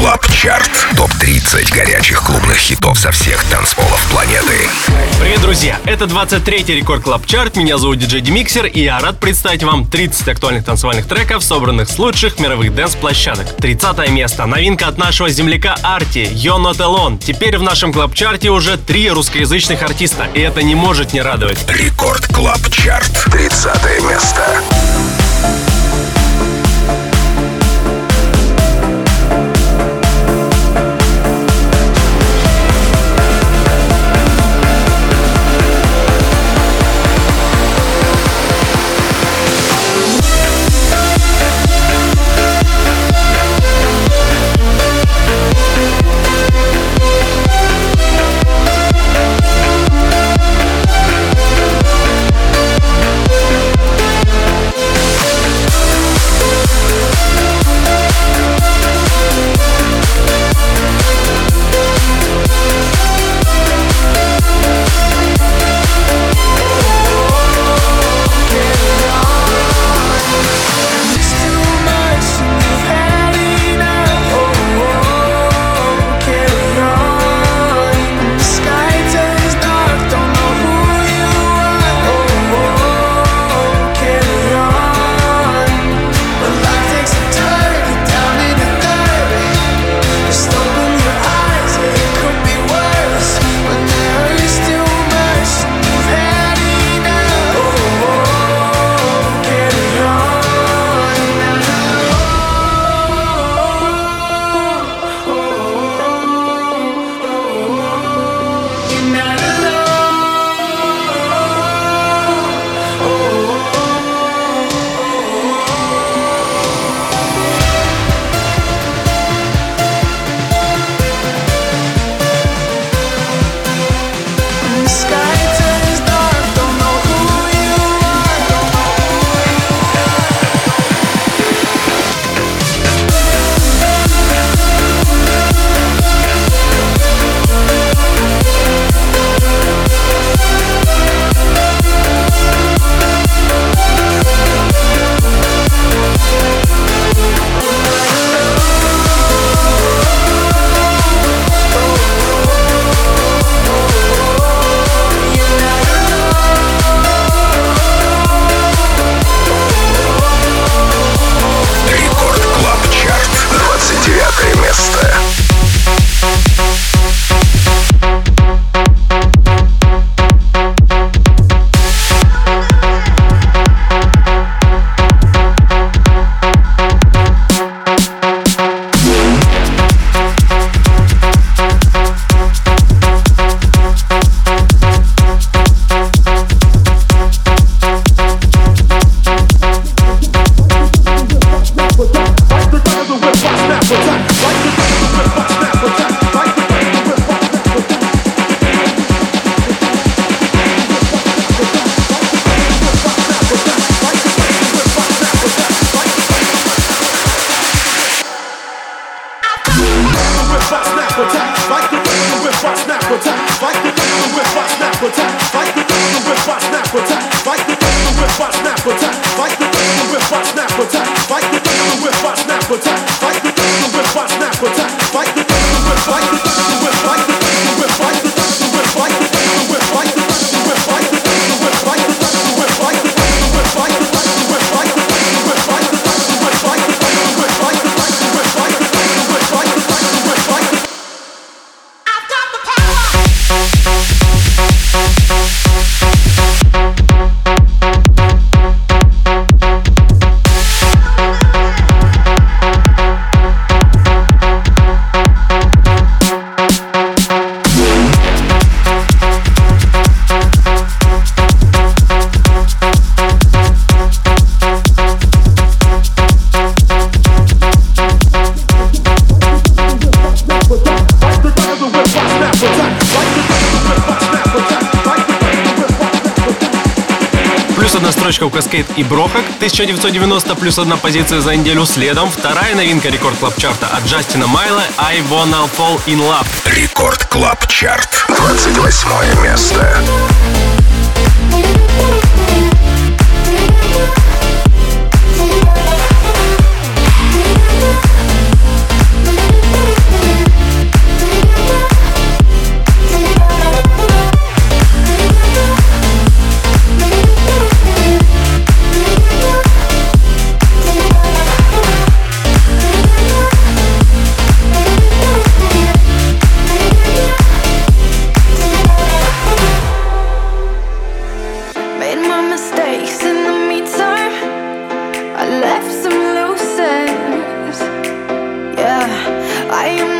Club Chart. Топ-30 горячих клубных хитов со всех танцполов планеты. Привет, друзья! Это 23-й Record Club Chart. Меня зовут диджей Демиксер, и я рад представить вам 30 актуальных танцевальных треков, собранных с лучших мировых dance -площадок. 30 место. Новинка от нашего земляка Arty. You're Not Alone. Теперь в нашем Club Chart е уже три русскоязычных артиста, и это не может не радовать. Record Club Chart. 30 место. И Брохак, 1990 плюс одна позиция за неделю следом. Вторая новинка рекорд клаб чарта от Джастина Майла I Wanna Fall In Love. Рекорд клаб чарт, 28 место. I am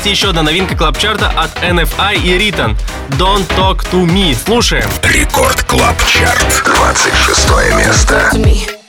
новости еще одна новинка клабчарта от NFI и Ритан. Don't Talk To Me. Слушаем. Рекорд Клабчарт. 26 место.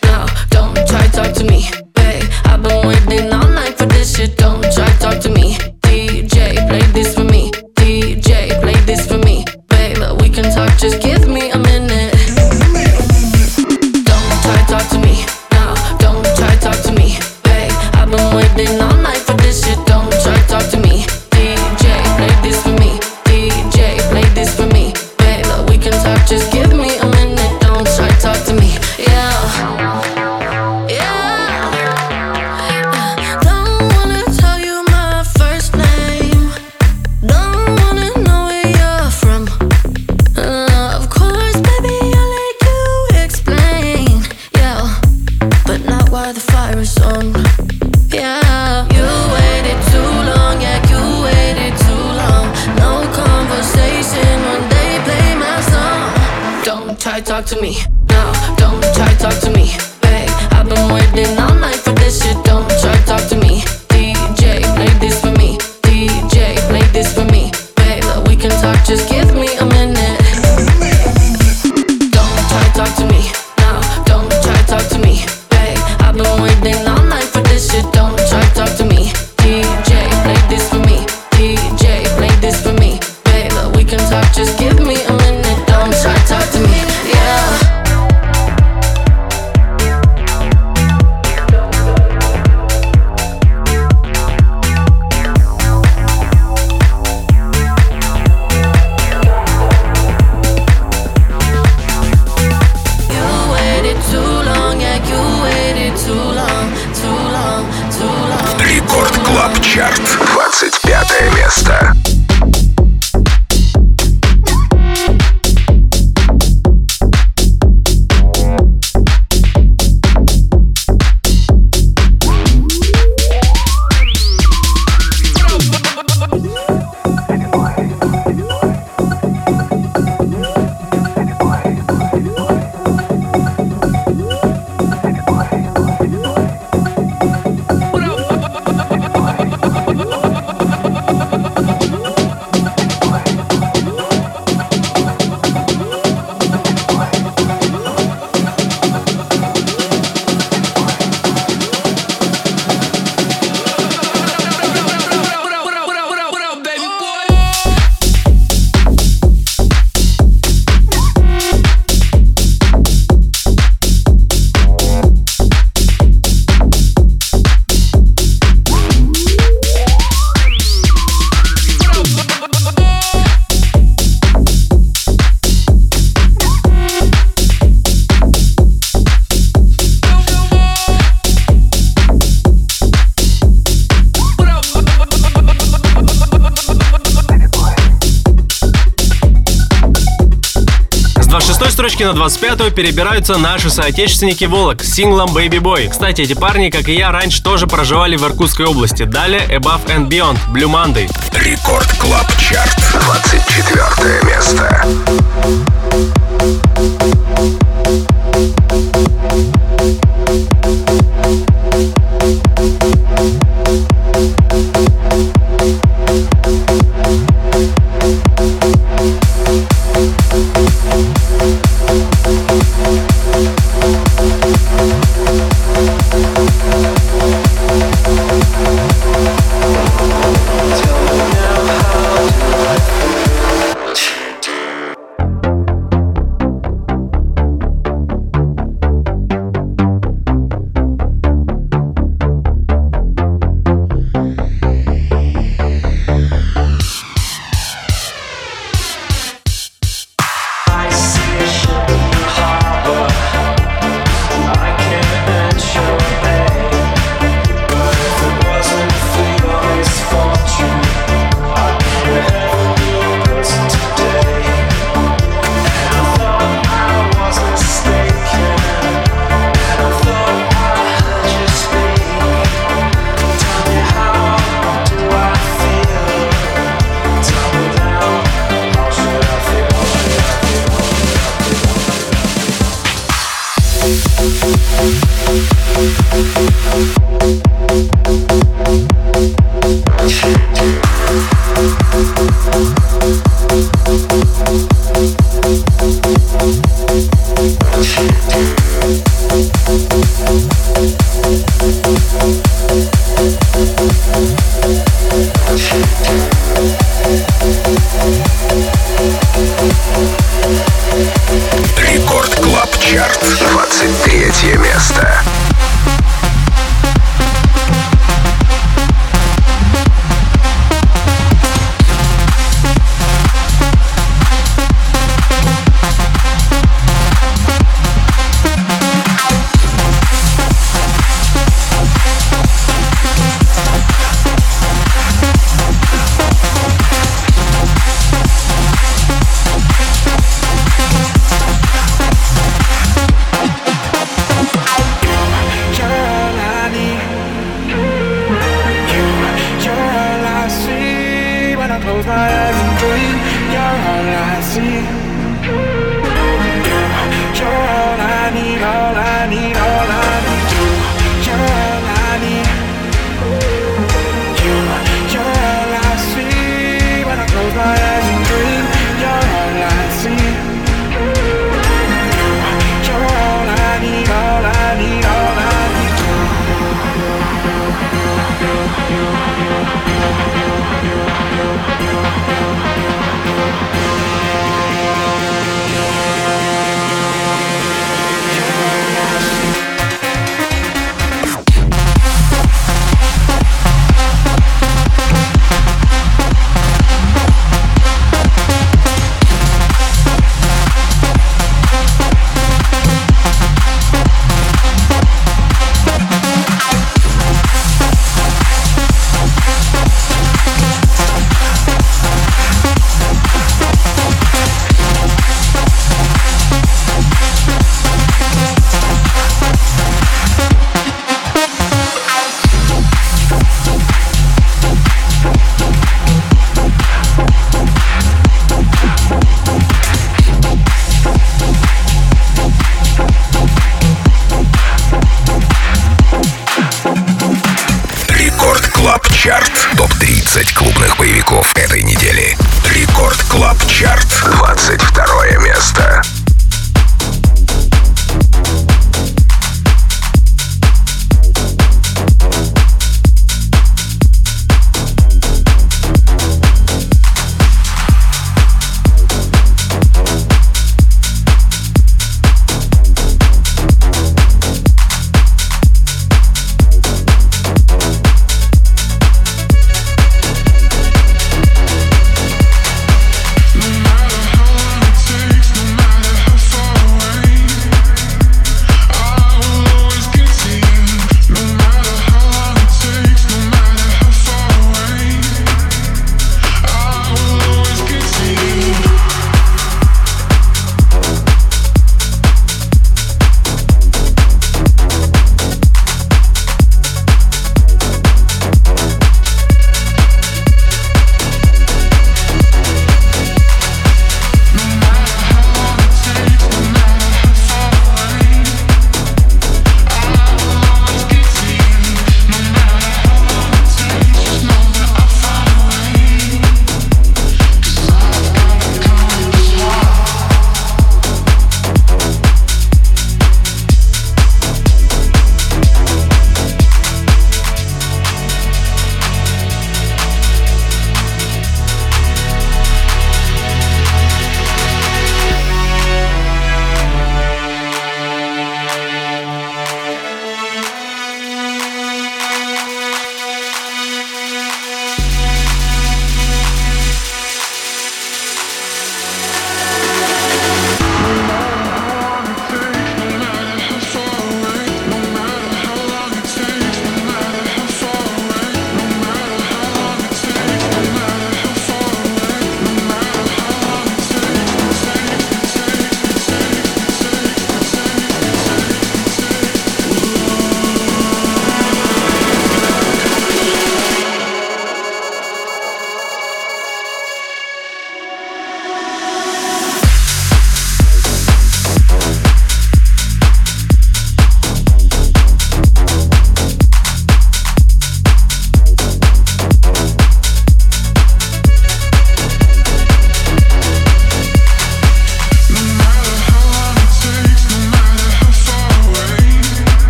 don't try talk to me. No, don't try talk to me. babe. I've been waiting all night for this shit. Don't try talk to me. DJ, play this for me. DJ, play this for me. Babe, we can talk, just get. строчки на 25-ю перебираются наши соотечественники Volac с синглом Baby Boy. Кстати, эти парни, как и я, раньше тоже проживали в Иркутской области. Далее Above and Beyond, Blue Monday. Record Club Chart, 24 место.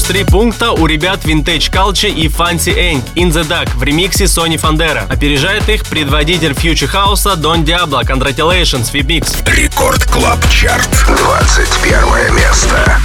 Три пункта у ребят Vintage Culture и Fancy Inc In The Dark в ремиксе Sonny Fodera. Опережает их предводитель Future House Don Diablo Congratulations VIP Mix. Record Club Chart, 21 место.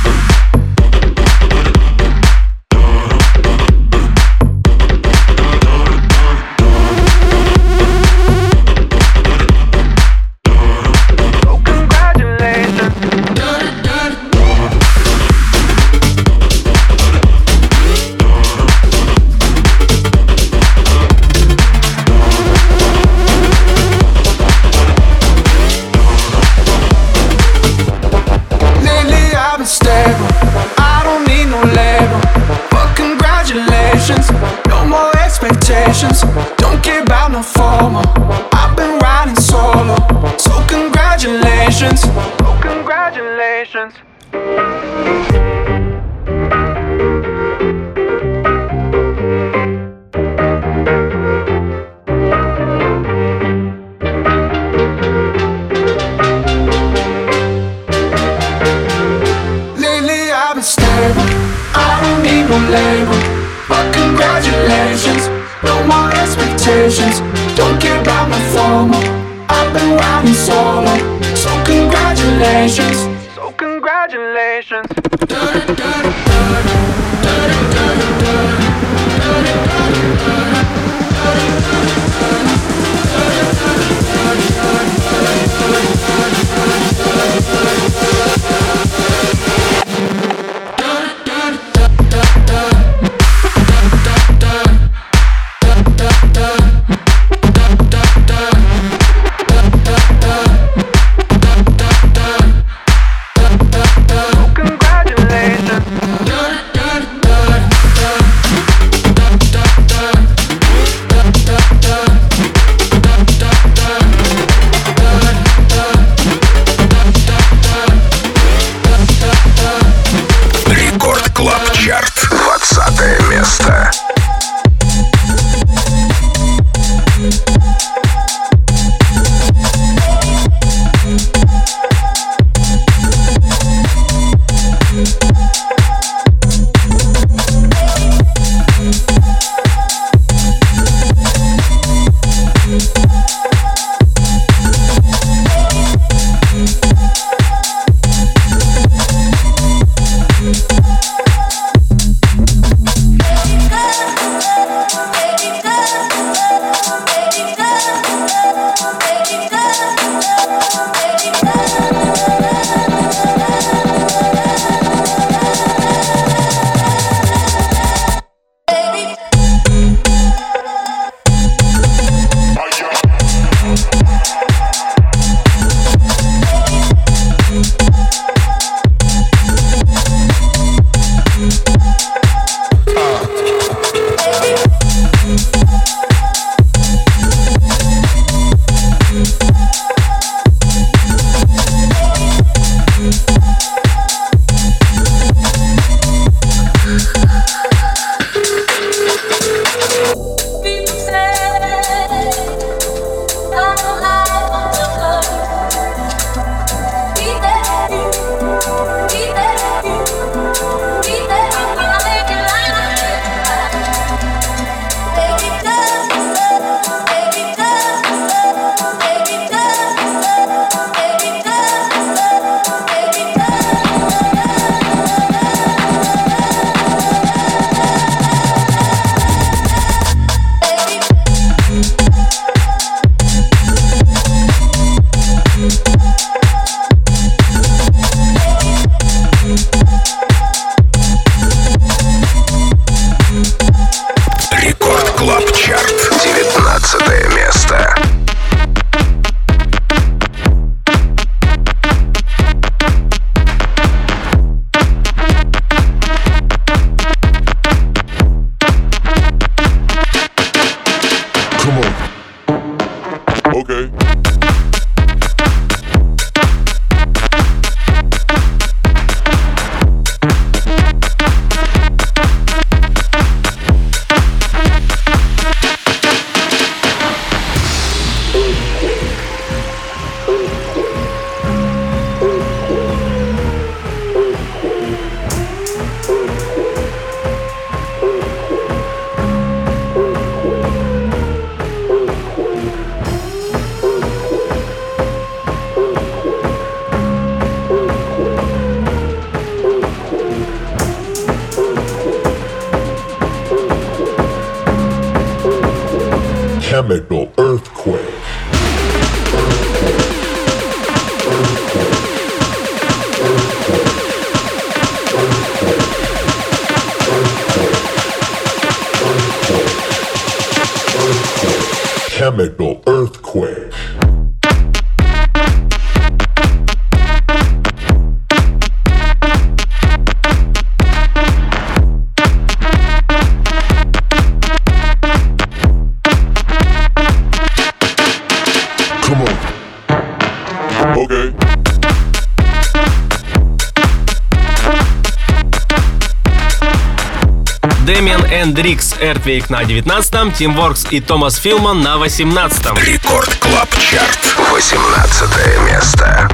Эртвейк на 19-м, Teamworx и Thomas Feelman на 18-м. Record Club Chart. 18 место.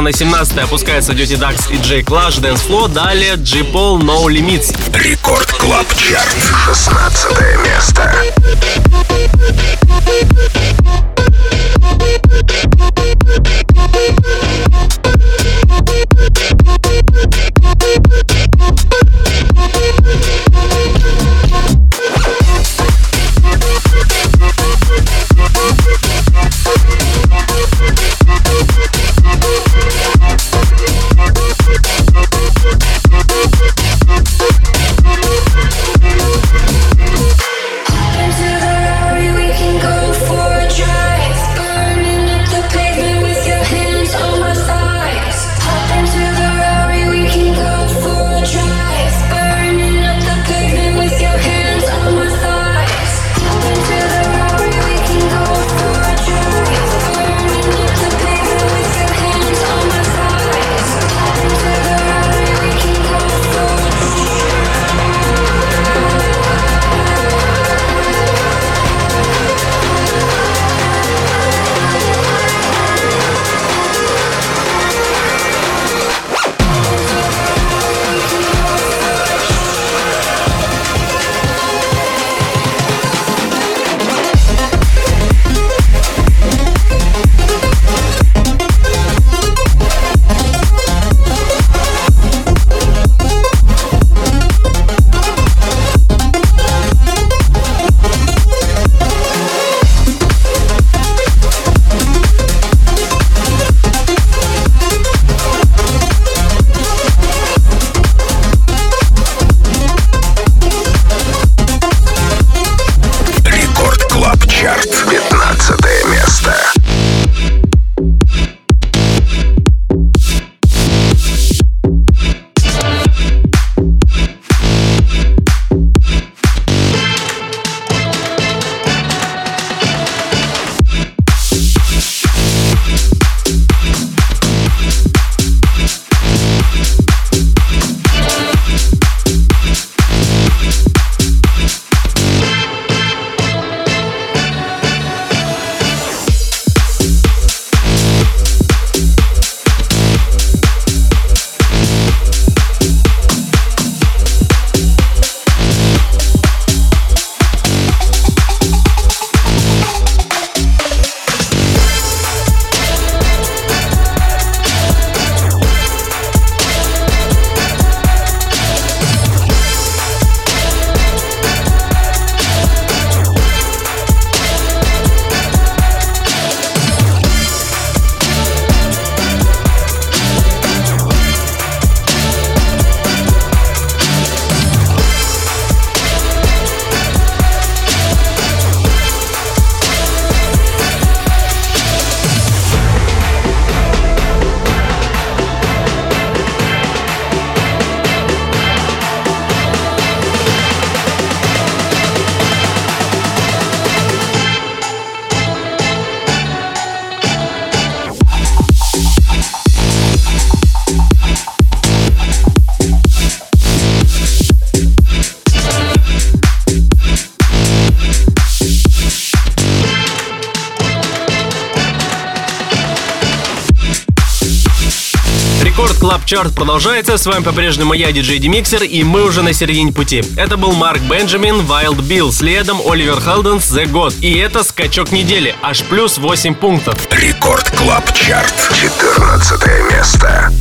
13 места на 17 опускается Dirty Ducks и Jay Clash, Dance Floor, далее G Paul No Limits. Record Club Chart. 16 место. Чарт продолжается, с вами по-прежнему я, диджей Демиксер, и мы уже на середине пути. Это был Marc Benjamin, Wild Bill, следом Oliver Heldens, The GOAT. И это скачок недели, аж плюс 8 пунктов. Record Club Chart, 14 место.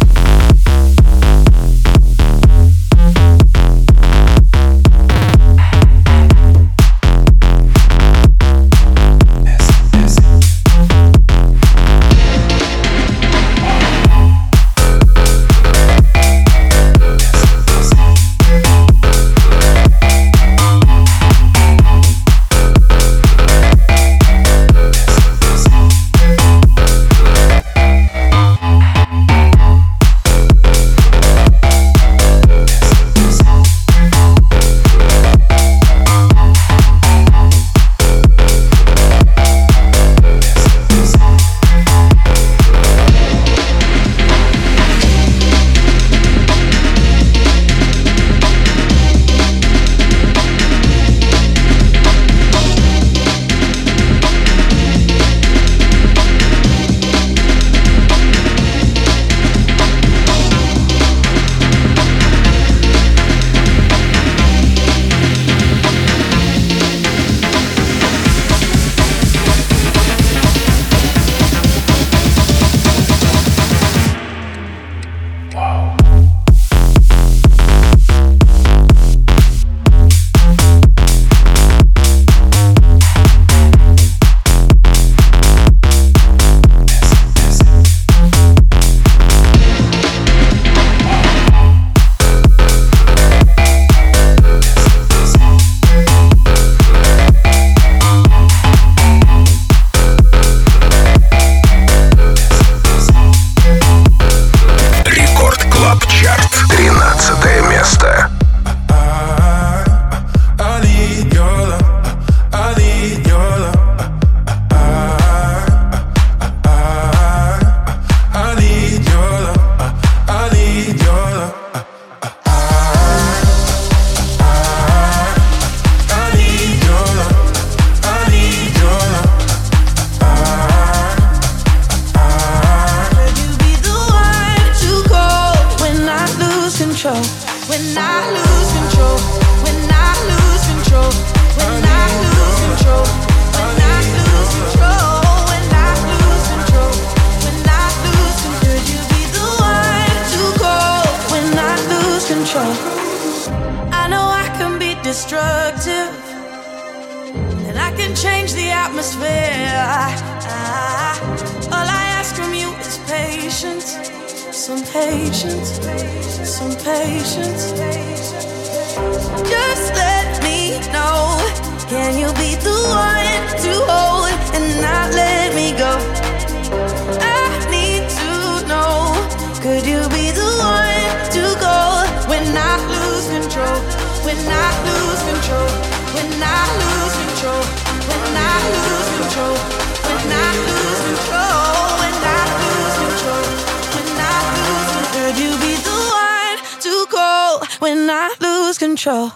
when I lose control. When I lose control. When I lose control. Could you be the one to call when I lose control?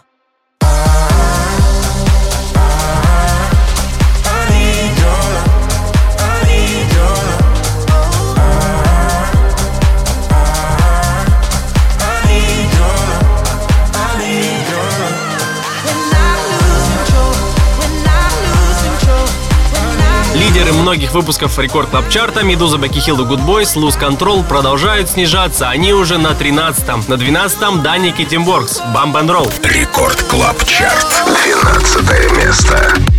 Лидеры многих выпусков Record Club Chart а Meduza, Becky Hill и Goodboys, Lose Control продолжают снижаться. Они уже на 13-м. На 12-м и Китимборгс, Бамб Ролл. Record Club Chart. 12 место.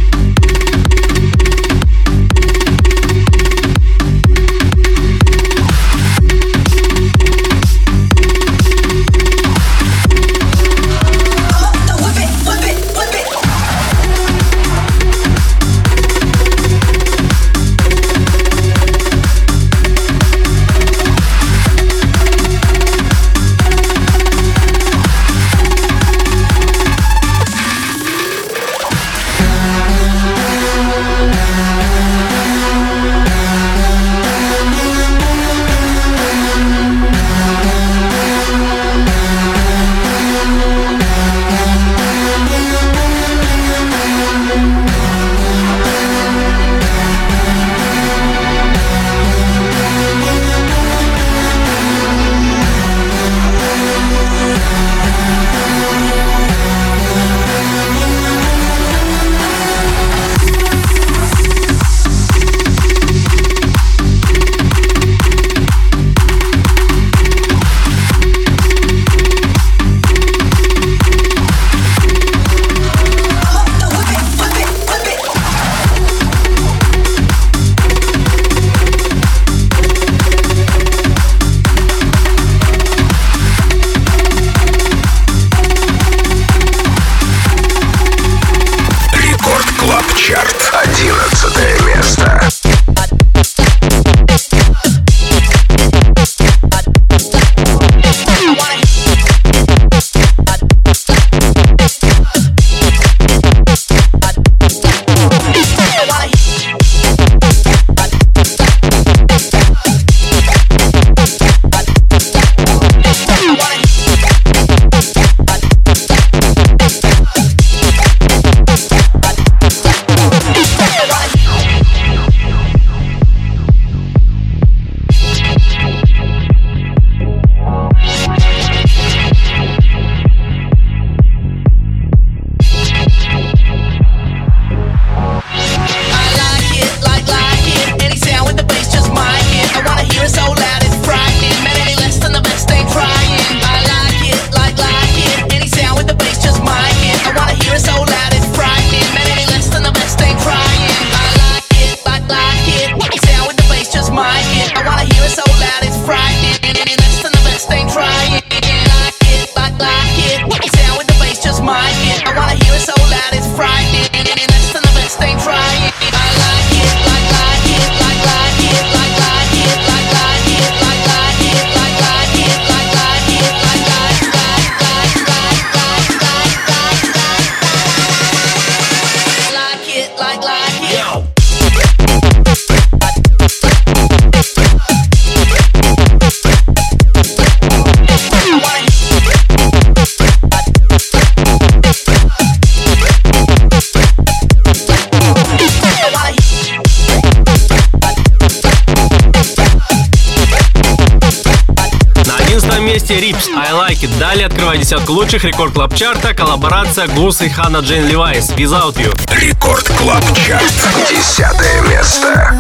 I Like It. Далее открывая десятку лучших Record Club Chart а коллаборация Гус и Hannah Jane Lewis Without You. Record Club Chart. Десятое место.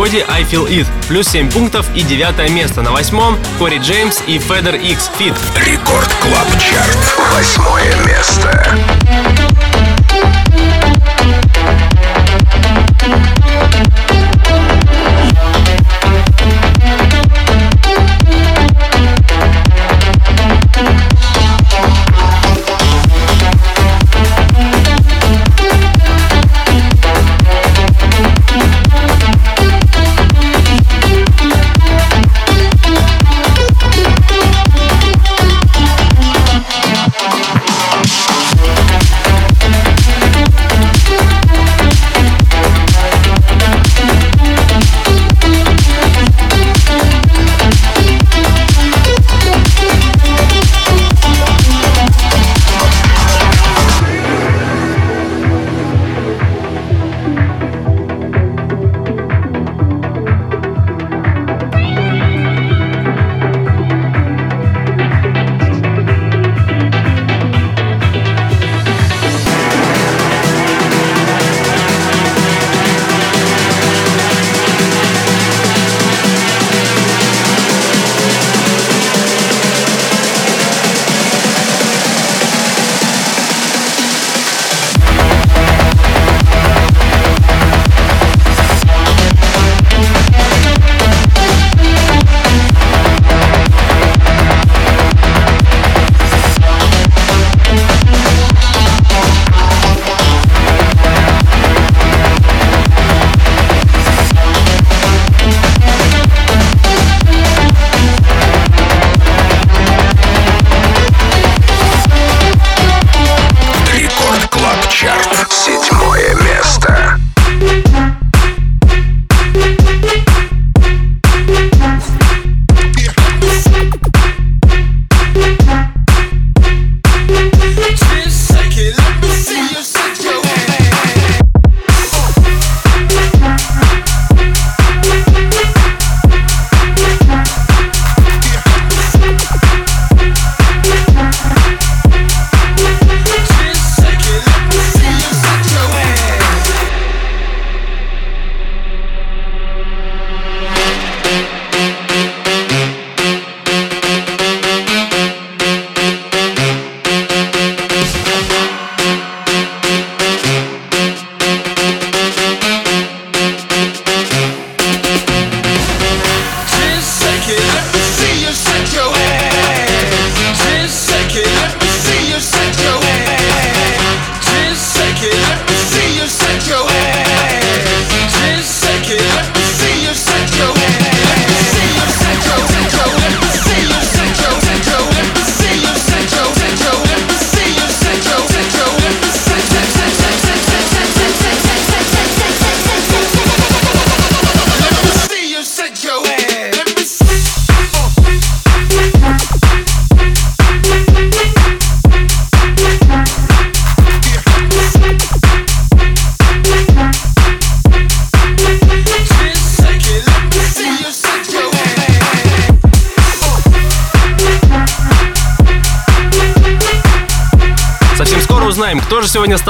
Коди I Feel It. Плюс 7 пунктов и девятое место. На восьмом Кори Джеймс и Федер X Fit. Рекорд Клаб Чарт. Восьмое место.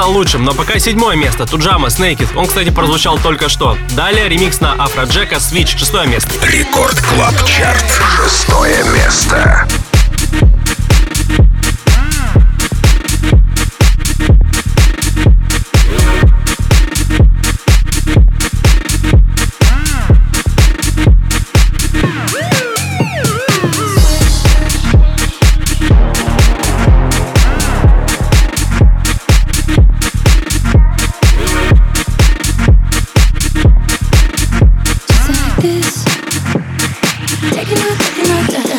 стал лучшим, но пока седьмое место. Tujamo с Naked. Он, кстати, прозвучал только что. Далее ремикс на Afrojack а Switch. Шестое место. Record Club Chart. Шестое место. Taking a look, taking a look.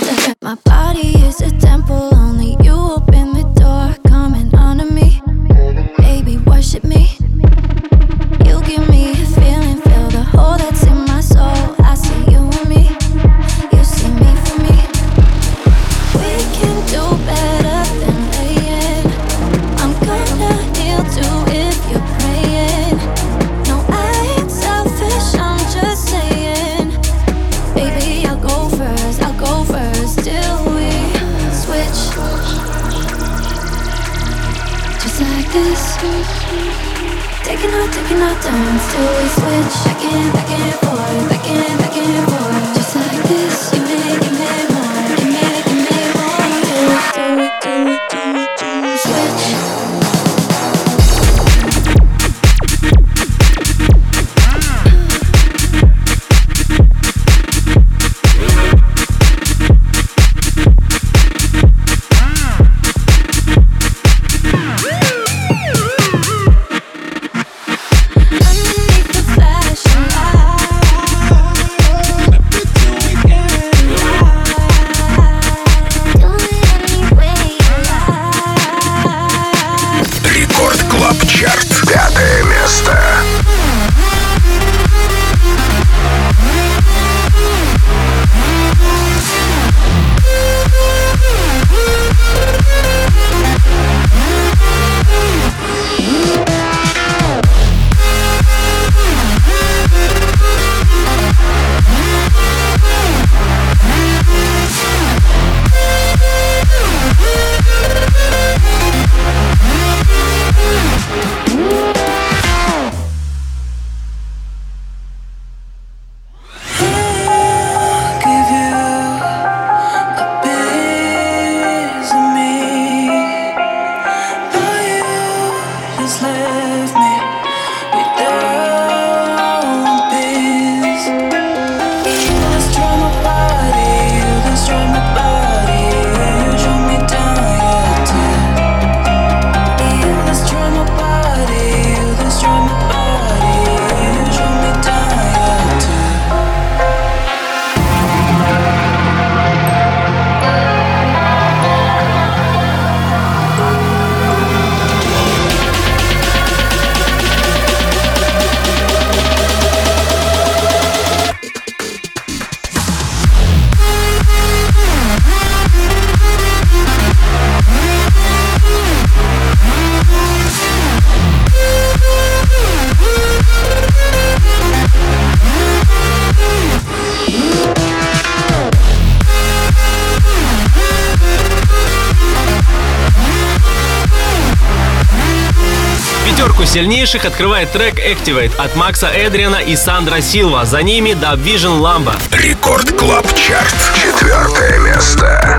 сильнейших открывает трек Activate от Макса Эдриана и Sandro Silva. За ними DubVision Lambo. Record Club Chart. Четвертое место.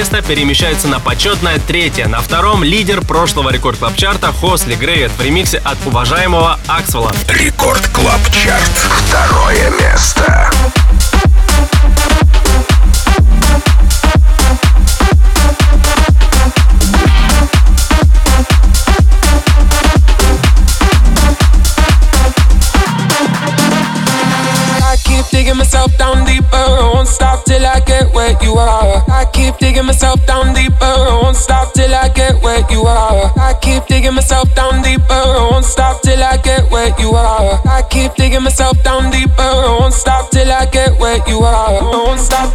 Места перемещается на почетное третье. На втором лидер прошлого рекорд клаб чарта Хосли Грейвет в ремиксе от уважаемого Аксвелла. Рекорд Клаб Чарт. Второе место. Where you are. I keep digging myself down deeper. Won't stop till I get where you are. I keep digging myself down deeper. Won't stop till I get where you are. I keep digging myself down deeper. Won't stop till I get where you are. Won't stop,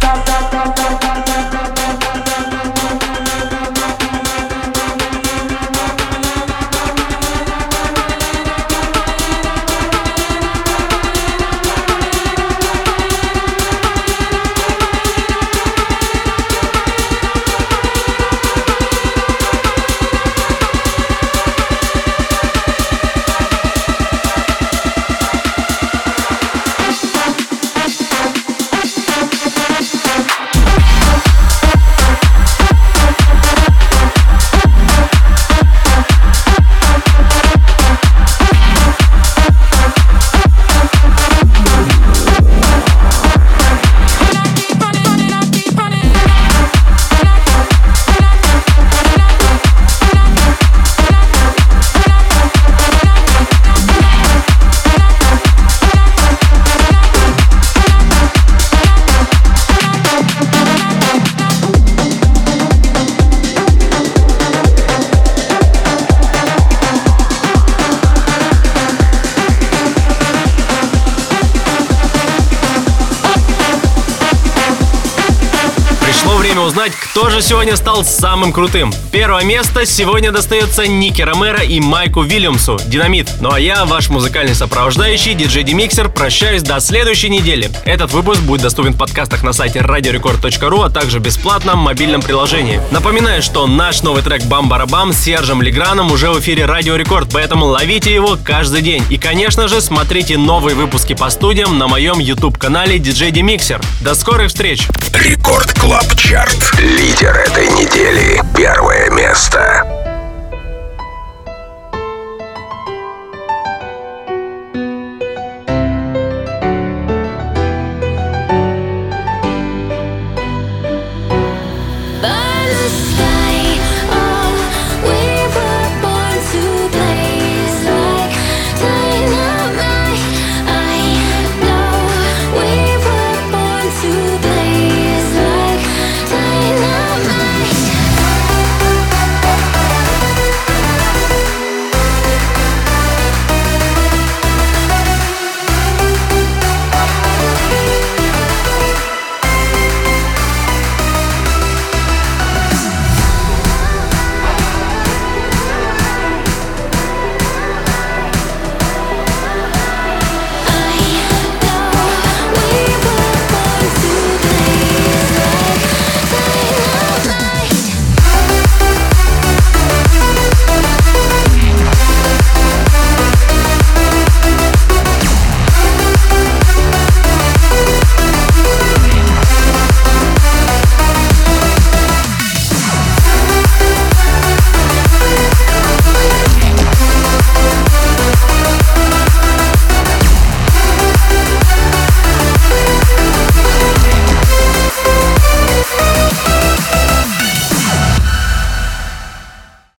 же стал самым крутым. Первое место сегодня достается Ники Ромеро и Майку Вильямсу «Динамит». Ну а я, ваш музыкальный сопровождающий, диджей Демиксер, прощаюсь до следующей недели. Этот выпуск будет доступен в подкастах на сайте radiorecord.ru, а также бесплатно в мобильном приложении. Напоминаю, что наш новый трек «Бам-барабам» с Сержем Леграном уже в эфире Радио Рекорд, поэтому ловите его каждый день. И, конечно же, смотрите новые выпуски по студиям на моем YouTube-канале DJ Demixer. До скорых встреч! Record Club Chart. Лидер этой недели. Первое место.